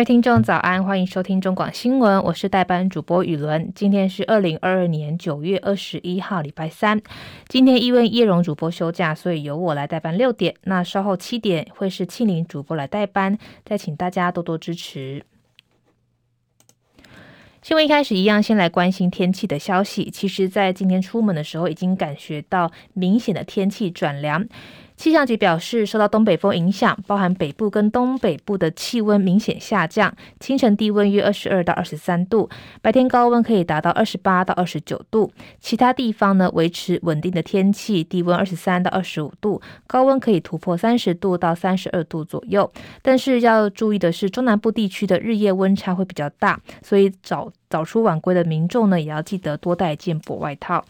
各位听众早安，欢迎收听中广新闻，我是代班主播雨伦。今天是二零二二年九月二十一号，礼拜三。今天因为叶荣主播休假，所以由我来代班六点。那稍后七点会是庆玲主播来代班，再请大家多多支持。新闻一开始一样，先来关心天气的消息。其实，在今天出门的时候，已经感觉到明显的天气转凉。气象局表示，受到东北风影响，包含北部跟东北部的气温明显下降，清晨低温约二十二到二十三度，白天高温可以达到二十八到二十九度。其他地方呢，维持稳定的天气，低温二十三到二十五度，高温可以突破三十度到三十二度左右。但是要注意的是，中南部地区的日夜温差会比较大，所以早早出晚归的民众呢，也要记得多带一件薄外套。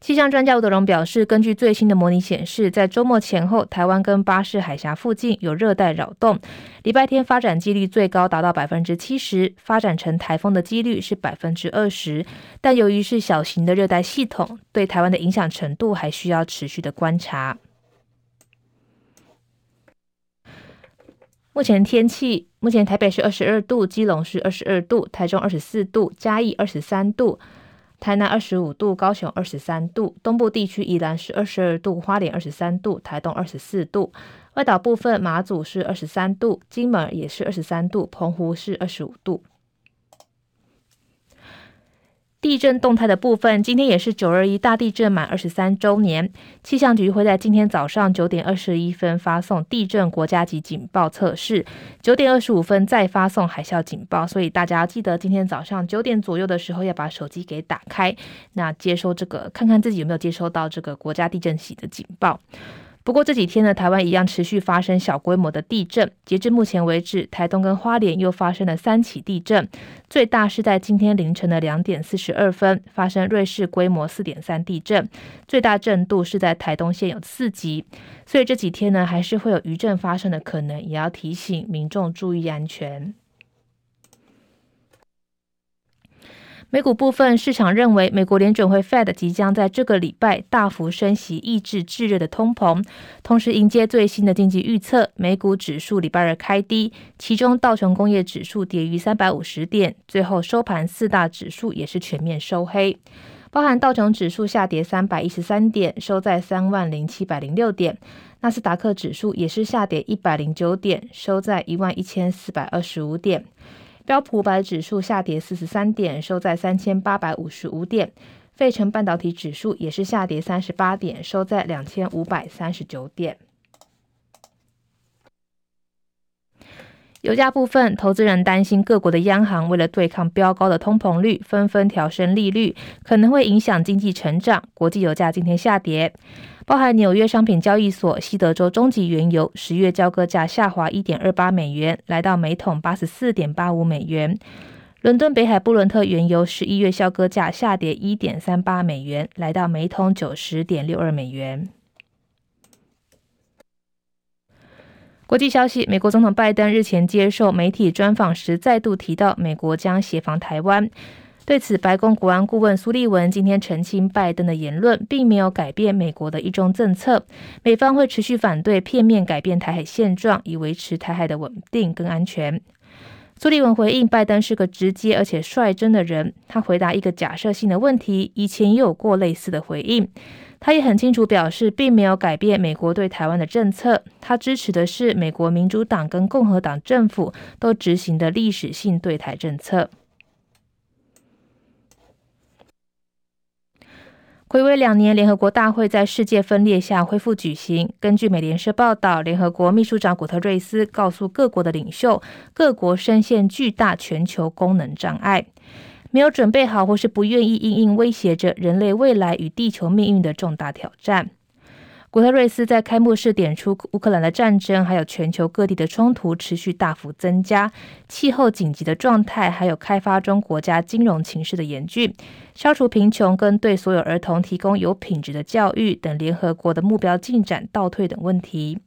气象专家吴德荣表示，根据最新的模拟显示，在周末前后，台湾跟巴士海峡附近有热带扰动，礼拜天发展几率最高达到百分之七十，发展成台风的几率是百分之二十。但由于是小型的热带系统，对台湾的影响程度还需要持续的观察。目前天气，目前台北是二十二度，基隆是二十二度，台中二十四度，嘉义二十三度。台南二十五度，高雄二十三度，东部地区宜兰是二十二度，花莲二十三度，台东二十四度，外岛部分马祖是二十三度，金门也是二十三度，澎湖是二十五度。地震动态的部分，今天也是九二一大地震满二十三周年。气象局会在今天早上九点二十一分发送地震国家级警报测试，九点二十五分再发送海啸警报。所以大家记得今天早上九点左右的时候要把手机给打开，那接收这个，看看自己有没有接收到这个国家地震级的警报。不过这几天呢，台湾一样持续发生小规模的地震。截至目前为止，台东跟花莲又发生了三起地震，最大是在今天凌晨的两点四十二分发生瑞士规模四点三地震，最大震度是在台东县有四级。所以这几天呢，还是会有余震发生的可能，也要提醒民众注意安全。美股部分，市场认为美国联准会 Fed 即将在这个礼拜大幅升息，抑制炙热的通膨。同时，迎接最新的经济预测，美股指数礼拜二开低，其中道琼工业指数跌逾三百五十点，最后收盘四大指数也是全面收黑，包含道琼指数下跌三百一十三点，收在三万零七百零六点；纳斯达克指数也是下跌一百零九点，收在一万一千四百二十五点。标普五百指数下跌四十三点，收在三千八百五十五点。费城半导体指数也是下跌三十八点，收在两千五百三十九点。油价部分，投资人担心各国的央行为了对抗飙高的通膨率，纷纷调升利率，可能会影响经济成长。国际油价今天下跌。包含纽约商品交易所西德州中级原油十月交割价下滑一点二八美元，来到每桶八十四点八五美元。伦敦北海布伦特原油十一月交割价下跌一点三八美元，来到每桶九十点六二美元。国际消息：美国总统拜登日前接受媒体专访时，再度提到美国将协防台湾。对此，白宫国安顾问苏利文今天澄清，拜登的言论并没有改变美国的一中政策，美方会持续反对片面改变台海现状，以维持台海的稳定跟安全。苏利文回应，拜登是个直接而且率真的人，他回答一个假设性的问题，以前也有过类似的回应。他也很清楚表示，并没有改变美国对台湾的政策，他支持的是美国民主党跟共和党政府都执行的历史性对台政策。睽违两年，联合国大会在世界分裂下恢复举行。根据美联社报道，联合国秘书长古特瑞斯告诉各国的领袖，各国深陷巨大全球功能障碍，没有准备好或是不愿意因应威胁着人类未来与地球命运的重大挑战。古特瑞斯在开幕式点出，乌克兰的战争还有全球各地的冲突持续大幅增加，气候紧急的状态，还有开发中国家金融情势的严峻，消除贫穷跟对所有儿童提供有品质的教育等联合国的目标进展倒退等问题。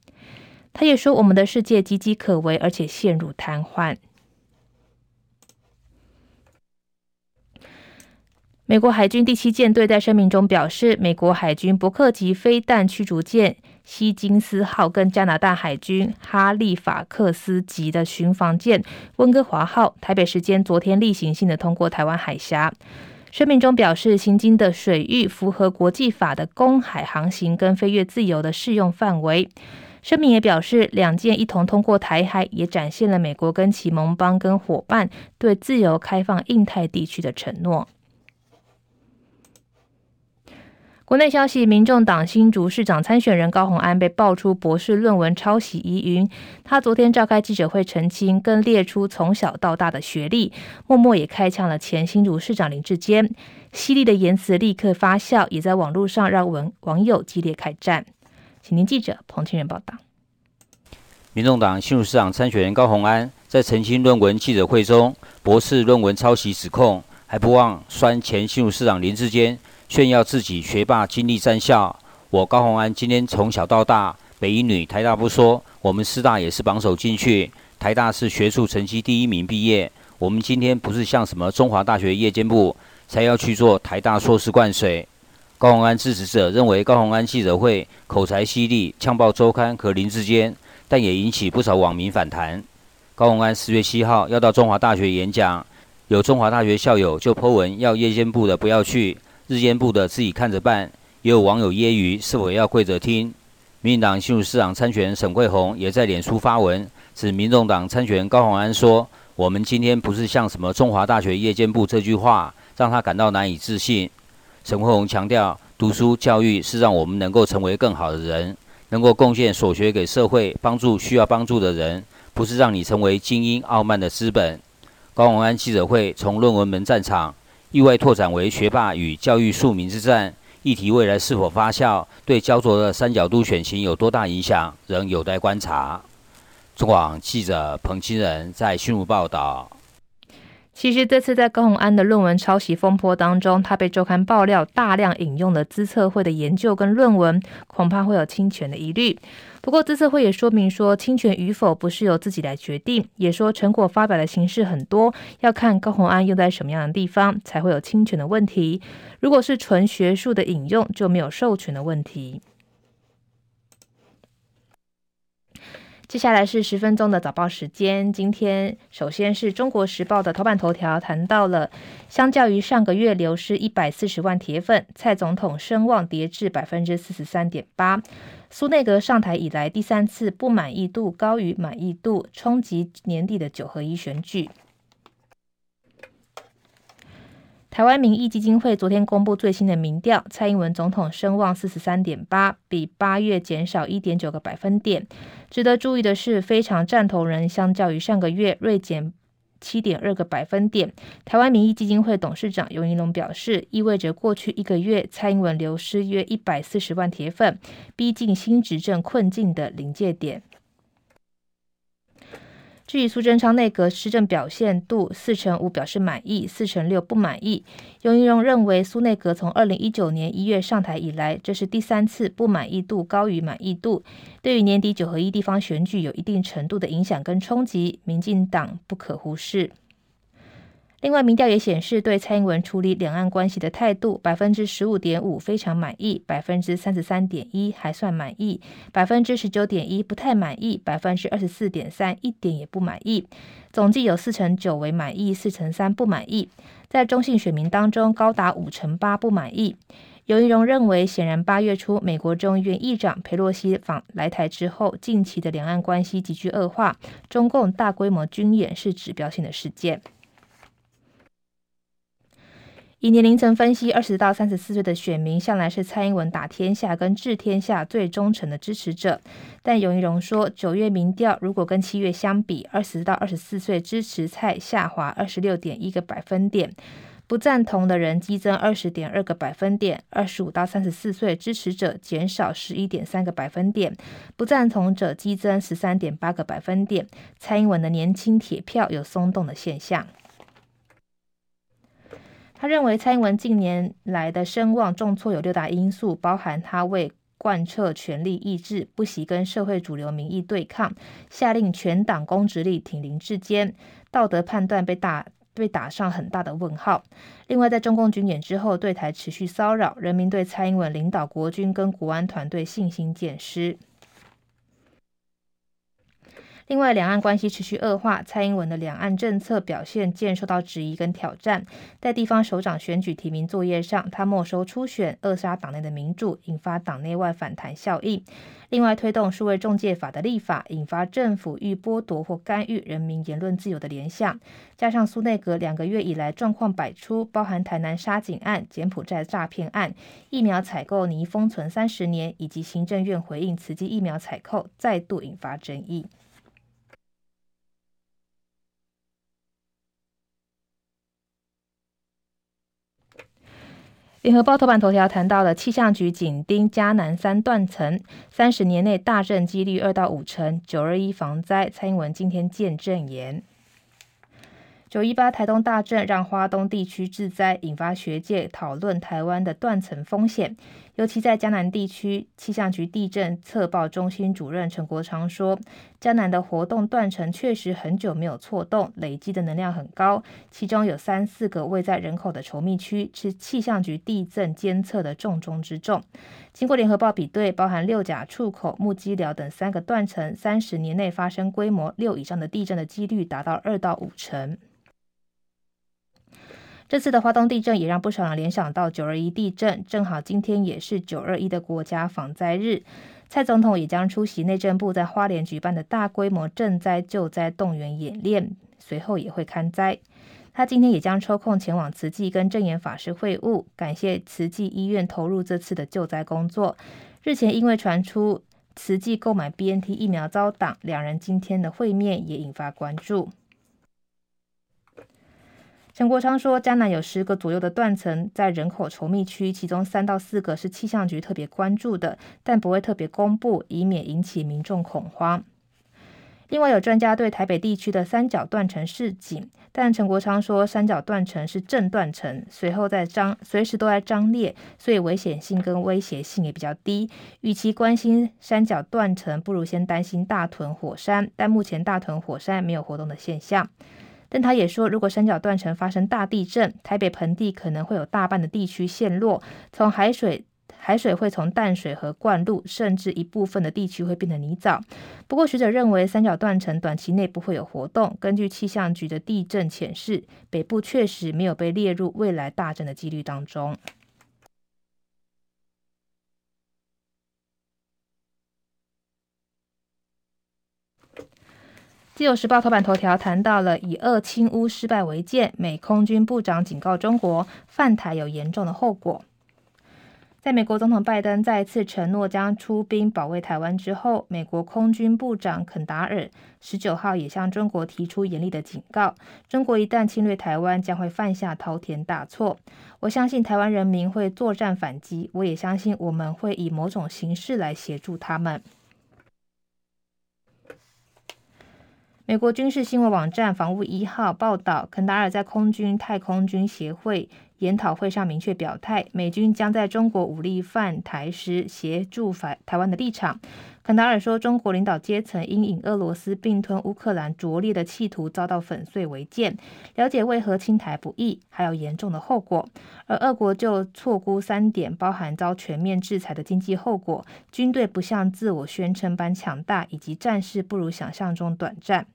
他也说，我们的世界岌岌可危，而且陷入瘫痪。美国海军第七舰队在声明中表示，美国海军伯克级飞弹驱逐舰希金斯号跟加拿大海军哈利法克斯级的巡防舰温哥华号，台北时间昨天例行性的通过台湾海峡。声明中表示，行经的水域符合国际法的公海航行跟飞越自由的适用范围。声明也表示，两舰一同通过台海，也展现了美国跟其盟邦跟伙伴对自由开放印太地区的承诺。国内消息：民众党新竹市长参选人高虹安被爆出博士论文抄袭疑云。他昨天召开记者会澄清，更列出从小到大的学历，默默也开枪了前新竹市长林志坚。犀利的言辞立刻发酵，也在网络上让网网友激烈开战。请听记者彭清源报道。民众党新竹市长参选人高虹安在澄清论文记者会中，博士论文抄袭指控，还不忘酸前新竹市长林志坚。炫耀自己学霸经历三校，我高虹安今天从小到大，北一女、台大不说，我们师大也是榜首进去。台大是学术成绩第一名毕业。我们今天不是像什么中华大学夜间部，才要去做台大硕士灌水。高虹安支持者认为高虹安记者会口才犀利，呛爆周刊和林志坚，但也引起不少网民反弹。高虹安十月七号要到中华大学演讲，有中华大学校友就 po 文要夜间部的不要去。日间部的自己看着办，也有网友揶揄是否要跪着听。民进党新竹市长参选沈慧虹也在脸书发文，指民众党参选高虹安说：“我们今天不是像什么中华大学夜间部这句话，让他感到难以置信。”沈慧虹强调，读书教育是让我们能够成为更好的人，能够贡献所学给社会，帮助需要帮助的人，不是让你成为精英傲慢的资本。高虹安记者会从论文门战场。意外拓展为学霸与教育庶民之战，议题未来是否发酵，对焦灼的三角都选情有多大影响，仍有待观察。中广记者彭清仁在新竹报道。其实这次在高虹安的论文抄袭风波当中，他被周刊爆料大量引用了资策会的研究跟论文，恐怕会有侵权的疑虑。不过资策会也说明说，侵权与否不是由自己来决定，也说成果发表的形式很多，要看高虹安用在什么样的地方才会有侵权的问题。如果是纯学术的引用，就没有授权的问题。接下来是十分钟的早报时间。今天首先是中国时报的头版头条，谈到了相较于上个月流失一百四十万铁粉，蔡总统声望跌至百分之四十三点八。苏内阁上台以来第三次不满意度高于满意度，冲击年底的九合一选举。台湾民意基金会昨天公布最新的民调，蔡英文总统声望四十三点八，比八月减少一点九个百分点。值得注意的是，非常赞同人相较于上个月锐减七点二个百分点。台湾民意基金会董事长尤盈龙表示，意味着过去一个月蔡英文流失约一百四十万铁粉，逼近新执政困境的临界点。至于苏贞昌内阁施政表现度，四成五表示满意，四成六不满意。游益荣认为，苏内阁从二零一九年一月上台以来，这是第三次不满意度高于满意度，对于年底九合一地方选举有一定程度的影响跟冲击，民进党不可忽视。另外，民调也显示，对蔡英文处理两岸关系的态度，百分之十五点五非常满意，百分之三十三点一还算满意，百分之十九点一不太满意，百分之二十四点三一点也不满意。总计有四成九为满意，四成三不满意。在中性选民当中，高达五成八不满意。游盈隆认为，显然八月初美国众议院议长佩洛西访来台之后，近期的两岸关系急剧恶化，中共大规模军演是指标性的事件。以年龄层分析，二十到三十四岁的选民向来是蔡英文打天下跟治天下最忠诚的支持者。但游盈隆说，九月民调如果跟七月相比，二十到二十四岁支持蔡下滑二十六点一个百分点，不赞同的人激增二十点二个百分点，二十五到三十四岁支持者减少十一点三个百分点，不赞同者激增十三点八个百分点。蔡英文的年轻铁票有松动的现象。他认为蔡英文近年来的声望重挫有六大因素，包含他为贯彻权力意志，不惜跟社会主流民意对抗，下令全党公职力挺林志坚，道德判断被打被打上很大的问号。另外，在中共军演之后，对台持续骚扰，人民对蔡英文领导国军跟国安团队信心渐失。另外，两岸关系持续恶化，蔡英文的两岸政策表现渐受到质疑跟挑战。在地方首长选举提名作业上，他没收初选，扼杀党内的民主，引发党内外反弹效应。另外，推动数位中介法的立法，引发政府欲剥夺或干预人民言论自由的联想。加上苏内阁两个月以来状况百出，包含台南杀警案、柬埔寨诈骗案、疫苗采购拟封存三十年，以及行政院回应慈济疫苗采购，再度引发争议。联合报头版头条谈到了气象局紧盯嘉南三断层，三十年内大震几率二到五成，九二一防灾，蔡英文今天见证言。九一八台东大震让花东地区致灾，引发学界讨论台湾的断层风险。尤其在江南地区，气象局地震测报中心主任陈国昌说，江南的活动断层确实很久没有错动，累积的能量很高，其中有三四个位在人口的稠密区，是气象局地震监测的重中之重。经过联合报比对，包含六甲出口、木屐寮等三个断层，三十年内发生规模六以上的地震的几率达到二到五成。这次的花东地震也让不少人联想到九二一地震，正好今天也是九二一的国家防灾日，蔡总统也将出席内政部在花莲举办的大规模赈灾救灾动员演练，随后也会勘灾。他今天也将抽空前往慈济跟证严法师会晤，感谢慈济医院投入这次的救灾工作。日前因为传出慈济购买 BNT 疫苗遭挡，两人今天的会面也引发关注。陈国昌说，嘉南有十个左右的断层在人口稠密区，其中三到四个是气象局特别关注的，但不会特别公布，以免引起民众恐慌。另外，有专家对台北地区的三角断层示警，但陈国昌说，三角断层是正断层，随后在张随时都在张裂，所以危险性跟威胁性也比较低。与其关心三角断层，不如先担心大屯火山，但目前大屯火山没有活动的现象。但他也说，如果三角断层发生大地震，台北盆地可能会有大半的地区陷落，从海水海水会从淡水和灌入，甚至一部分的地区会变得泥沼。不过学者认为，三角断层短期内不会有活动。根据气象局的地震显示，北部确实没有被列入未来大震的几率当中。自由时报头版头条谈到了以俄侵乌失败为鉴，美空军部长警告中国犯台有严重的后果。在美国总统拜登再次承诺将出兵保卫台湾之后，美国空军部长肯达尔十九号也向中国提出严厉的警告：中国一旦侵略台湾，将会犯下滔天大错。我相信台湾人民会作战反击，我也相信我们会以某种形式来协助他们。美国军事新闻网站防务一号报道，肯达尔在空军太空军协会研讨会上明确表态，美军将在中国武力犯台时协助台台湾的立场。肯达尔说，中国领导阶层因引俄罗斯并吞乌克兰拙劣的企图遭到粉碎为鉴，了解为何侵台不易，还有严重的后果。而俄国就错估三点，包含遭全面制裁的经济后果、军队不像自我宣称般强大，以及战事不如想象中短暂。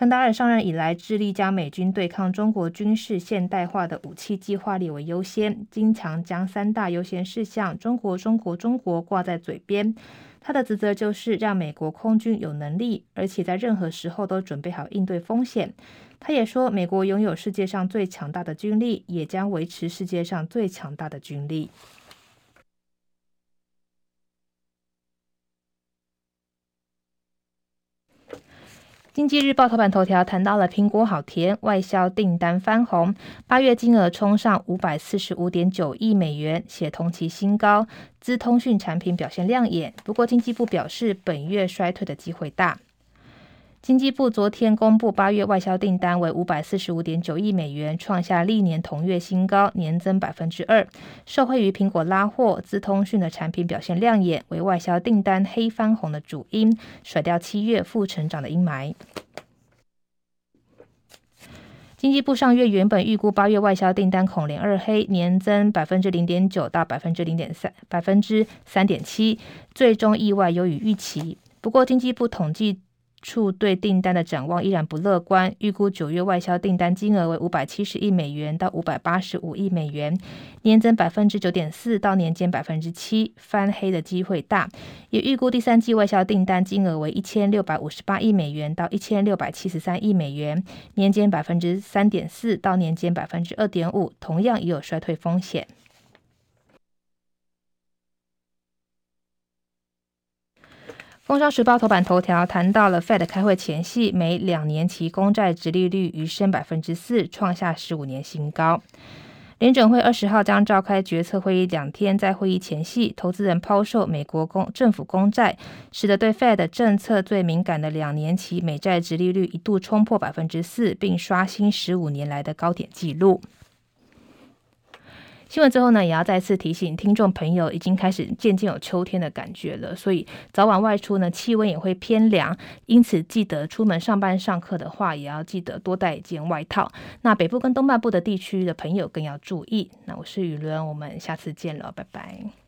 肯达尔上任以来，致力将美军对抗中国军事现代化的武器计划列为优先，经常将三大优先事项“中国、中国、中国”挂在嘴边。他的职责就是让美国空军有能力，而且在任何时候都准备好应对风险。他也说，美国拥有世界上最强大的军力，也将维持世界上最强大的军力。经济日报头版头条谈到了苹果好甜，外销订单翻红，八月金额冲上五百四十五点九亿美元，写同期新高。资通讯产品表现亮眼，不过经济部表示本月衰退的机会大。经济部昨天公布八月外销订单为五百四十五点九亿美元，创下历年同月新高，年增百分之二。受惠于苹果拉货，资通讯的产品表现亮眼，为外销订单黑翻红的主因，甩掉七月负成长的阴霾。经济部上月原本预估八月外销订单恐连二黑，年增百分之零点九到百分之零点三百分之三点七，最终意外优于预期。不过，经济部统计处对订单的展望依然不乐观，预估九月外销订单金额为五百七十亿美元到五百八十五亿美元，年增百分之九点四到年减百分之七，翻黑的机会大。也预估第三季外销订单金额为一千六百五十八亿美元到一千六百七十三亿美元，年减百分之三点四到年减百分之二点五，同样也有衰退风险。《工商时报》头版头条谈到了 Fed 开会前夕，美两年期公债殖利率余升百分之四，创下十五年新高。联准会二十号将召开决策会议两天，在会议前夕，投资人抛售美国公政府公债，使得对 Fed 政策最敏感的两年期美债殖利率一度冲破百分之四，并刷新十五年来的高点纪录。新闻之后呢，也要再次提醒听众朋友，已经开始渐渐有秋天的感觉了，所以早晚外出呢，气温也会偏凉，因此记得出门上班上课的话，也要记得多带一件外套。那北部跟东半部的地区的朋友更要注意。那我是雨伦，我们下次见了，拜拜。